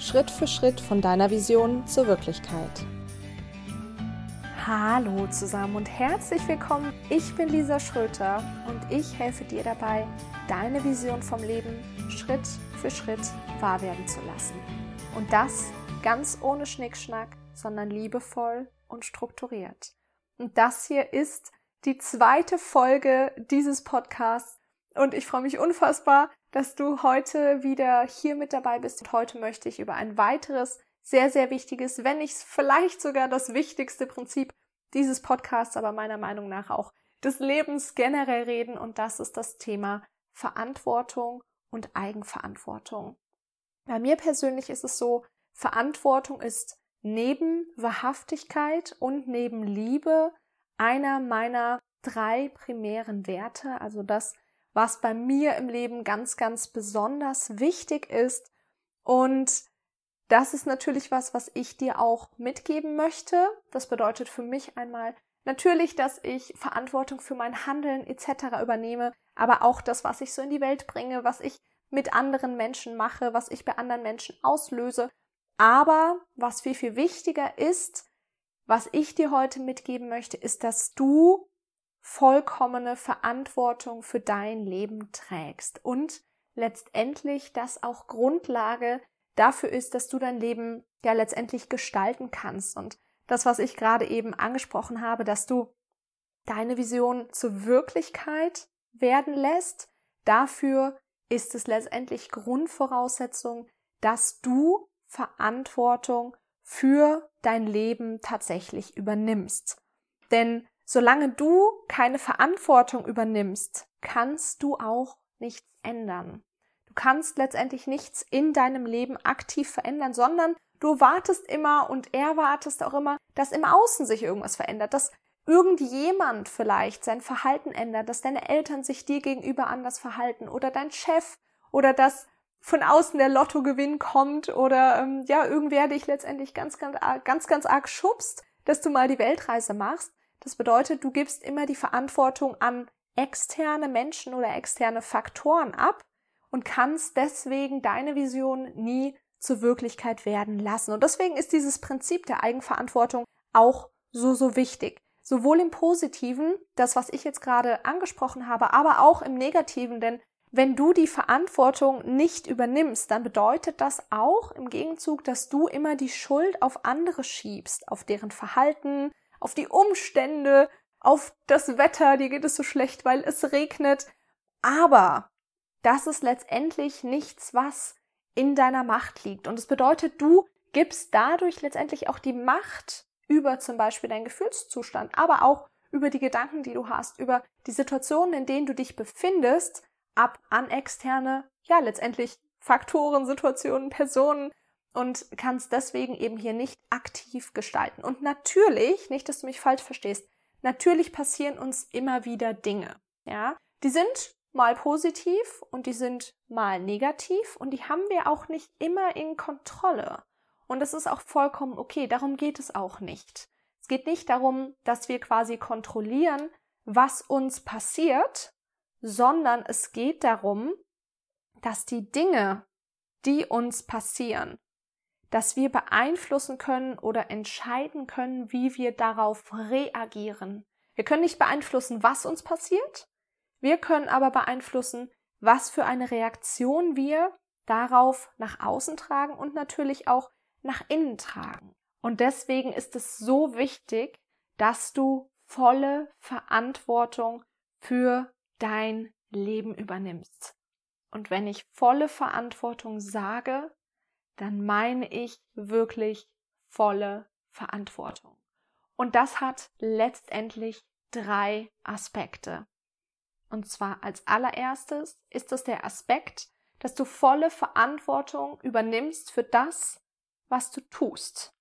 Schritt für Schritt von deiner Vision zur Wirklichkeit. Hallo zusammen und herzlich willkommen. Ich bin Lisa Schröter und ich helfe dir dabei, deine Vision vom Leben Schritt für Schritt wahr werden zu lassen. Und das ganz ohne Schnickschnack, sondern liebevoll und strukturiert. Und das hier ist die zweite Folge dieses Podcasts und ich freue mich unfassbar, dass du heute wieder hier mit dabei bist. Und heute möchte ich über ein weiteres, sehr, sehr wichtiges, wenn nicht vielleicht sogar das wichtigste Prinzip dieses Podcasts, aber meiner Meinung nach auch des Lebens generell reden. Und das ist das Thema Verantwortung und Eigenverantwortung. Bei mir persönlich ist es so, Verantwortung ist neben Wahrhaftigkeit und neben Liebe einer meiner drei primären Werte, also das, was bei mir im Leben ganz, ganz besonders wichtig ist. Und das ist natürlich was, was ich dir auch mitgeben möchte. Das bedeutet für mich einmal natürlich, dass ich Verantwortung für mein Handeln etc. übernehme, aber auch das, was ich so in die Welt bringe, was ich mit anderen Menschen mache, was ich bei anderen Menschen auslöse. Aber was viel, viel wichtiger ist, was ich dir heute mitgeben möchte, ist, dass du vollkommene Verantwortung für dein Leben trägst und letztendlich das auch Grundlage dafür ist, dass du dein Leben ja letztendlich gestalten kannst und das, was ich gerade eben angesprochen habe, dass du deine Vision zur Wirklichkeit werden lässt, dafür ist es letztendlich Grundvoraussetzung, dass du Verantwortung für dein Leben tatsächlich übernimmst. Denn Solange du keine Verantwortung übernimmst, kannst du auch nichts ändern. Du kannst letztendlich nichts in deinem Leben aktiv verändern, sondern du wartest immer und erwartest auch immer, dass im Außen sich irgendwas verändert, dass irgendjemand vielleicht sein Verhalten ändert, dass deine Eltern sich dir gegenüber anders verhalten oder dein Chef oder dass von außen der Lottogewinn kommt oder ähm, ja, irgendwer dich letztendlich ganz, ganz, ganz, ganz arg schubst, dass du mal die Weltreise machst. Das bedeutet, du gibst immer die Verantwortung an externe Menschen oder externe Faktoren ab und kannst deswegen deine Vision nie zur Wirklichkeit werden lassen. Und deswegen ist dieses Prinzip der Eigenverantwortung auch so, so wichtig. Sowohl im Positiven, das, was ich jetzt gerade angesprochen habe, aber auch im Negativen, denn wenn du die Verantwortung nicht übernimmst, dann bedeutet das auch im Gegenzug, dass du immer die Schuld auf andere schiebst, auf deren Verhalten, auf die Umstände, auf das Wetter, dir geht es so schlecht, weil es regnet. Aber das ist letztendlich nichts, was in deiner Macht liegt. Und es bedeutet, du gibst dadurch letztendlich auch die Macht über zum Beispiel deinen Gefühlszustand, aber auch über die Gedanken, die du hast, über die Situationen, in denen du dich befindest, ab an externe, ja, letztendlich Faktoren, Situationen, Personen, und kannst deswegen eben hier nicht aktiv gestalten. Und natürlich, nicht, dass du mich falsch verstehst, natürlich passieren uns immer wieder Dinge. Ja, die sind mal positiv und die sind mal negativ und die haben wir auch nicht immer in Kontrolle. Und das ist auch vollkommen okay. Darum geht es auch nicht. Es geht nicht darum, dass wir quasi kontrollieren, was uns passiert, sondern es geht darum, dass die Dinge, die uns passieren, dass wir beeinflussen können oder entscheiden können, wie wir darauf reagieren. Wir können nicht beeinflussen, was uns passiert, wir können aber beeinflussen, was für eine Reaktion wir darauf nach außen tragen und natürlich auch nach innen tragen. Und deswegen ist es so wichtig, dass du volle Verantwortung für dein Leben übernimmst. Und wenn ich volle Verantwortung sage, dann meine ich wirklich volle Verantwortung. Und das hat letztendlich drei Aspekte. Und zwar als allererstes ist es der Aspekt, dass du volle Verantwortung übernimmst für das, was du tust.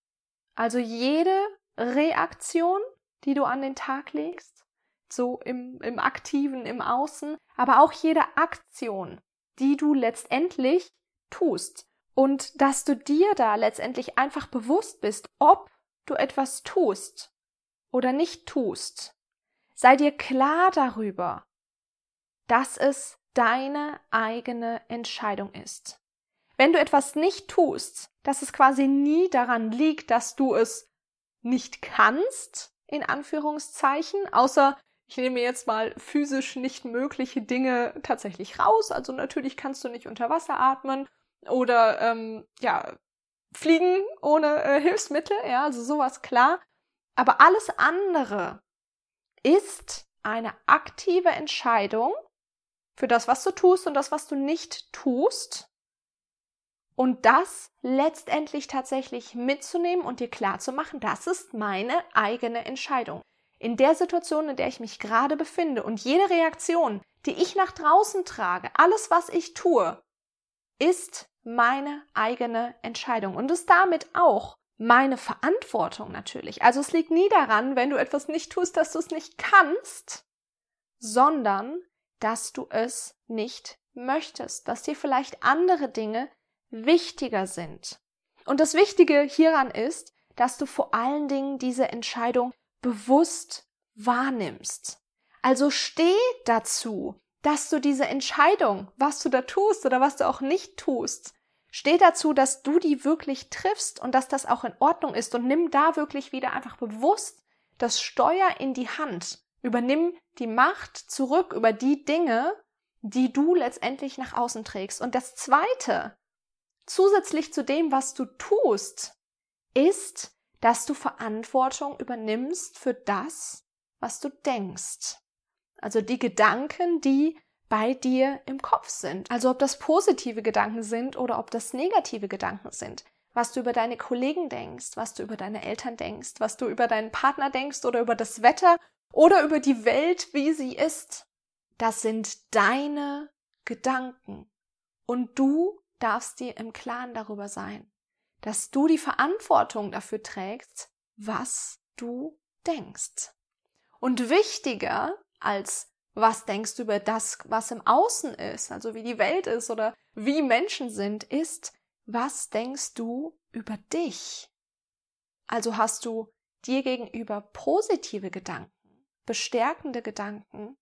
Also jede Reaktion, die du an den Tag legst, so im, im aktiven, im Außen, aber auch jede Aktion, die du letztendlich tust und dass du dir da letztendlich einfach bewusst bist, ob du etwas tust oder nicht tust. Sei dir klar darüber, dass es deine eigene Entscheidung ist. wenn du etwas nicht tust, dass es quasi nie daran liegt, dass du es nicht kannst, in Anführungszeichen, außer ich nehme jetzt mal physisch nicht mögliche Dinge tatsächlich raus. Also natürlich kannst du nicht unter Wasser atmen oder ähm, ja fliegen ohne äh, Hilfsmittel, ja, also sowas klar. Aber alles andere ist eine aktive Entscheidung für das, was du tust und das, was du nicht tust. Und das letztendlich tatsächlich mitzunehmen und dir klar zu machen, das ist meine eigene Entscheidung. In der Situation, in der ich mich gerade befinde und jede Reaktion, die ich nach draußen trage, alles, was ich tue, ist meine eigene Entscheidung und ist damit auch meine Verantwortung natürlich. Also es liegt nie daran, wenn du etwas nicht tust, dass du es nicht kannst, sondern dass du es nicht möchtest, dass dir vielleicht andere Dinge wichtiger sind. Und das Wichtige hieran ist, dass du vor allen Dingen diese Entscheidung bewusst wahrnimmst. Also steh dazu, dass du diese Entscheidung, was du da tust oder was du auch nicht tust, steh dazu, dass du die wirklich triffst und dass das auch in Ordnung ist und nimm da wirklich wieder einfach bewusst das Steuer in die Hand. Übernimm die Macht zurück über die Dinge, die du letztendlich nach außen trägst. Und das zweite, zusätzlich zu dem, was du tust, ist, dass du Verantwortung übernimmst für das, was du denkst. Also die Gedanken, die bei dir im Kopf sind. Also ob das positive Gedanken sind oder ob das negative Gedanken sind. Was du über deine Kollegen denkst, was du über deine Eltern denkst, was du über deinen Partner denkst oder über das Wetter oder über die Welt, wie sie ist. Das sind deine Gedanken. Und du darfst dir im Klaren darüber sein, dass du die Verantwortung dafür trägst, was du denkst. Und wichtiger als was denkst du über das, was im Außen ist, also wie die Welt ist oder wie Menschen sind, ist, was denkst du über dich? Also hast du dir gegenüber positive Gedanken, bestärkende Gedanken,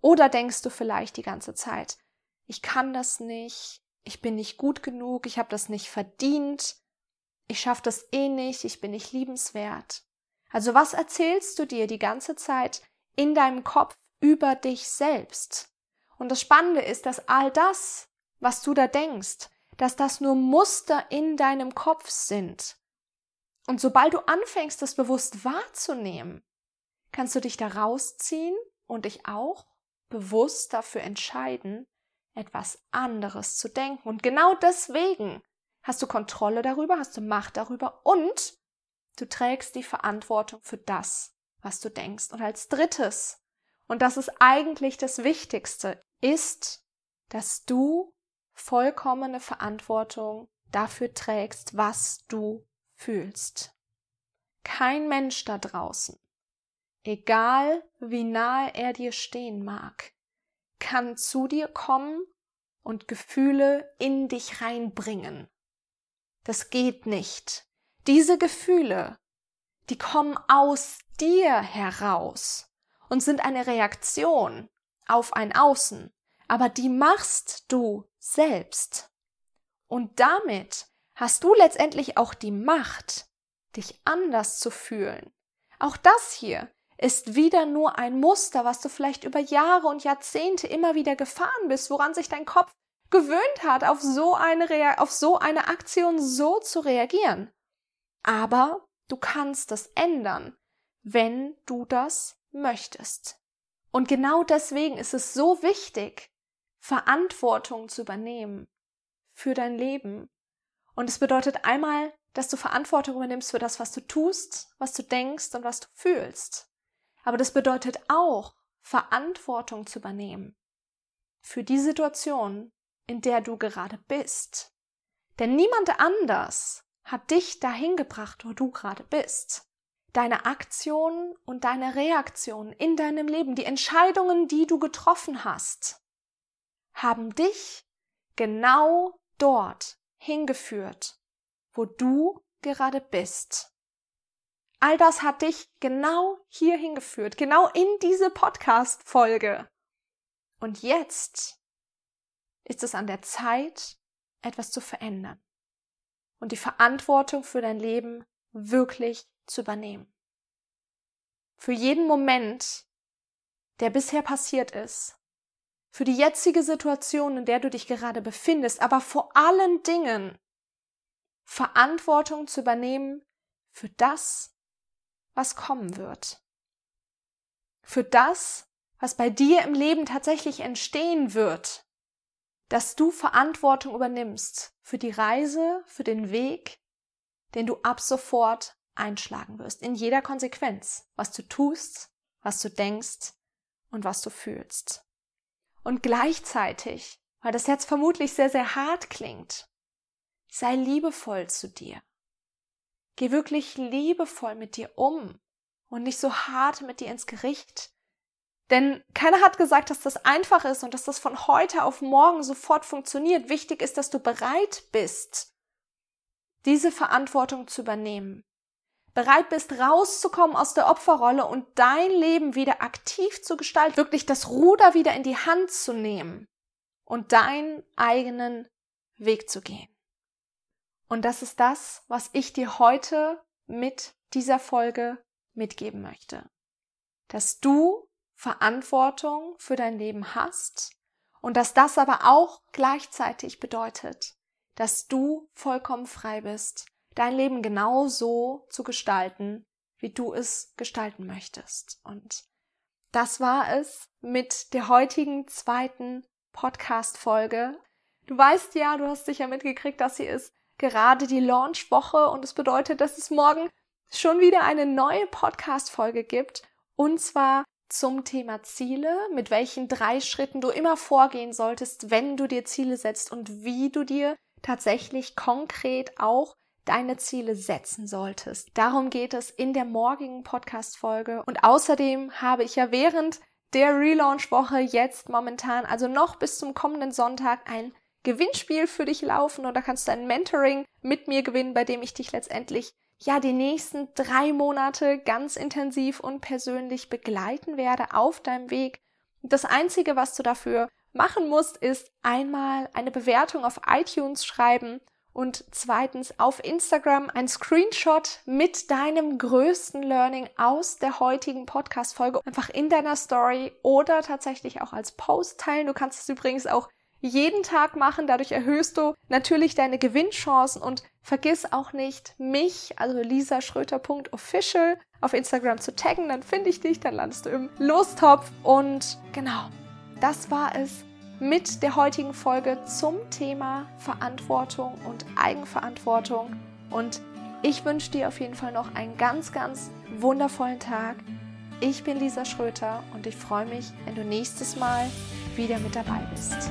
oder denkst du vielleicht die ganze Zeit, ich kann das nicht, ich bin nicht gut genug, ich habe das nicht verdient, ich schaffe das eh nicht, ich bin nicht liebenswert. Also was erzählst du dir die ganze Zeit in deinem Kopf über dich selbst? Und das Spannende ist, dass all das, was du da denkst, dass das nur Muster in deinem Kopf sind. Und sobald du anfängst, das bewusst wahrzunehmen, kannst du dich da rausziehen und dich auch bewusst dafür entscheiden, etwas anderes zu denken. Und genau deswegen hast du Kontrolle darüber, hast du Macht darüber und du trägst die Verantwortung für das, was du denkst. Und als drittes, und das ist eigentlich das Wichtigste, ist, dass du vollkommene Verantwortung dafür trägst, was du fühlst. Kein Mensch da draußen, egal wie nahe er dir stehen mag, kann zu dir kommen und Gefühle in dich reinbringen. Das geht nicht. Diese Gefühle, die kommen aus dir heraus und sind eine Reaktion auf ein Außen, aber die machst du selbst. Und damit hast du letztendlich auch die Macht, dich anders zu fühlen. Auch das hier ist wieder nur ein Muster, was du vielleicht über Jahre und Jahrzehnte immer wieder gefahren bist, woran sich dein Kopf gewöhnt hat, auf so eine, Rea auf so eine Aktion so zu reagieren. Aber du kannst das ändern, wenn du das möchtest. Und genau deswegen ist es so wichtig, Verantwortung zu übernehmen für dein Leben. Und es bedeutet einmal, dass du Verantwortung übernimmst für das, was du tust, was du denkst und was du fühlst. Aber das bedeutet auch, Verantwortung zu übernehmen für die Situation, in der du gerade bist. Denn niemand anders hat dich dahin gebracht, wo du gerade bist. Deine Aktionen und deine Reaktionen in deinem Leben, die Entscheidungen, die du getroffen hast, haben dich genau dort hingeführt, wo du gerade bist. All das hat dich genau hier hingeführt, genau in diese Podcast-Folge. Und jetzt ist es an der Zeit, etwas zu verändern und die Verantwortung für dein Leben wirklich zu übernehmen. Für jeden Moment, der bisher passiert ist, für die jetzige Situation, in der du dich gerade befindest, aber vor allen Dingen Verantwortung zu übernehmen für das, was kommen wird. Für das, was bei dir im Leben tatsächlich entstehen wird. Dass du Verantwortung übernimmst für die Reise, für den Weg, den du ab sofort einschlagen wirst. In jeder Konsequenz. Was du tust, was du denkst und was du fühlst. Und gleichzeitig, weil das jetzt vermutlich sehr, sehr hart klingt, sei liebevoll zu dir. Geh wirklich liebevoll mit dir um und nicht so hart mit dir ins Gericht. Denn keiner hat gesagt, dass das einfach ist und dass das von heute auf morgen sofort funktioniert. Wichtig ist, dass du bereit bist, diese Verantwortung zu übernehmen. Bereit bist, rauszukommen aus der Opferrolle und dein Leben wieder aktiv zu gestalten, wirklich das Ruder wieder in die Hand zu nehmen und deinen eigenen Weg zu gehen. Und das ist das, was ich dir heute mit dieser Folge mitgeben möchte. Dass du Verantwortung für dein Leben hast und dass das aber auch gleichzeitig bedeutet, dass du vollkommen frei bist, dein Leben genau so zu gestalten, wie du es gestalten möchtest. Und das war es mit der heutigen zweiten Podcast-Folge. Du weißt ja, du hast sicher mitgekriegt, dass sie ist gerade die Launch-Woche und es das bedeutet, dass es morgen schon wieder eine neue Podcast-Folge gibt und zwar zum Thema Ziele, mit welchen drei Schritten du immer vorgehen solltest, wenn du dir Ziele setzt und wie du dir tatsächlich konkret auch deine Ziele setzen solltest. Darum geht es in der morgigen Podcast-Folge. Und außerdem habe ich ja während der Relaunch-Woche jetzt momentan, also noch bis zum kommenden Sonntag, ein Gewinnspiel für dich laufen oder kannst du ein Mentoring mit mir gewinnen, bei dem ich dich letztendlich ja die nächsten drei Monate ganz intensiv und persönlich begleiten werde auf deinem Weg. Das einzige, was du dafür machen musst, ist einmal eine Bewertung auf iTunes schreiben und zweitens auf Instagram ein Screenshot mit deinem größten Learning aus der heutigen Podcast-Folge einfach in deiner Story oder tatsächlich auch als Post teilen. Du kannst es übrigens auch jeden Tag machen. Dadurch erhöhst du natürlich deine Gewinnchancen und vergiss auch nicht, mich, also lisaschröter.official auf Instagram zu taggen. Dann finde ich dich, dann landest du im Lostopf. Und genau, das war es mit der heutigen Folge zum Thema Verantwortung und Eigenverantwortung. Und ich wünsche dir auf jeden Fall noch einen ganz, ganz wundervollen Tag. Ich bin Lisa Schröter und ich freue mich, wenn du nächstes Mal wieder mit dabei bist.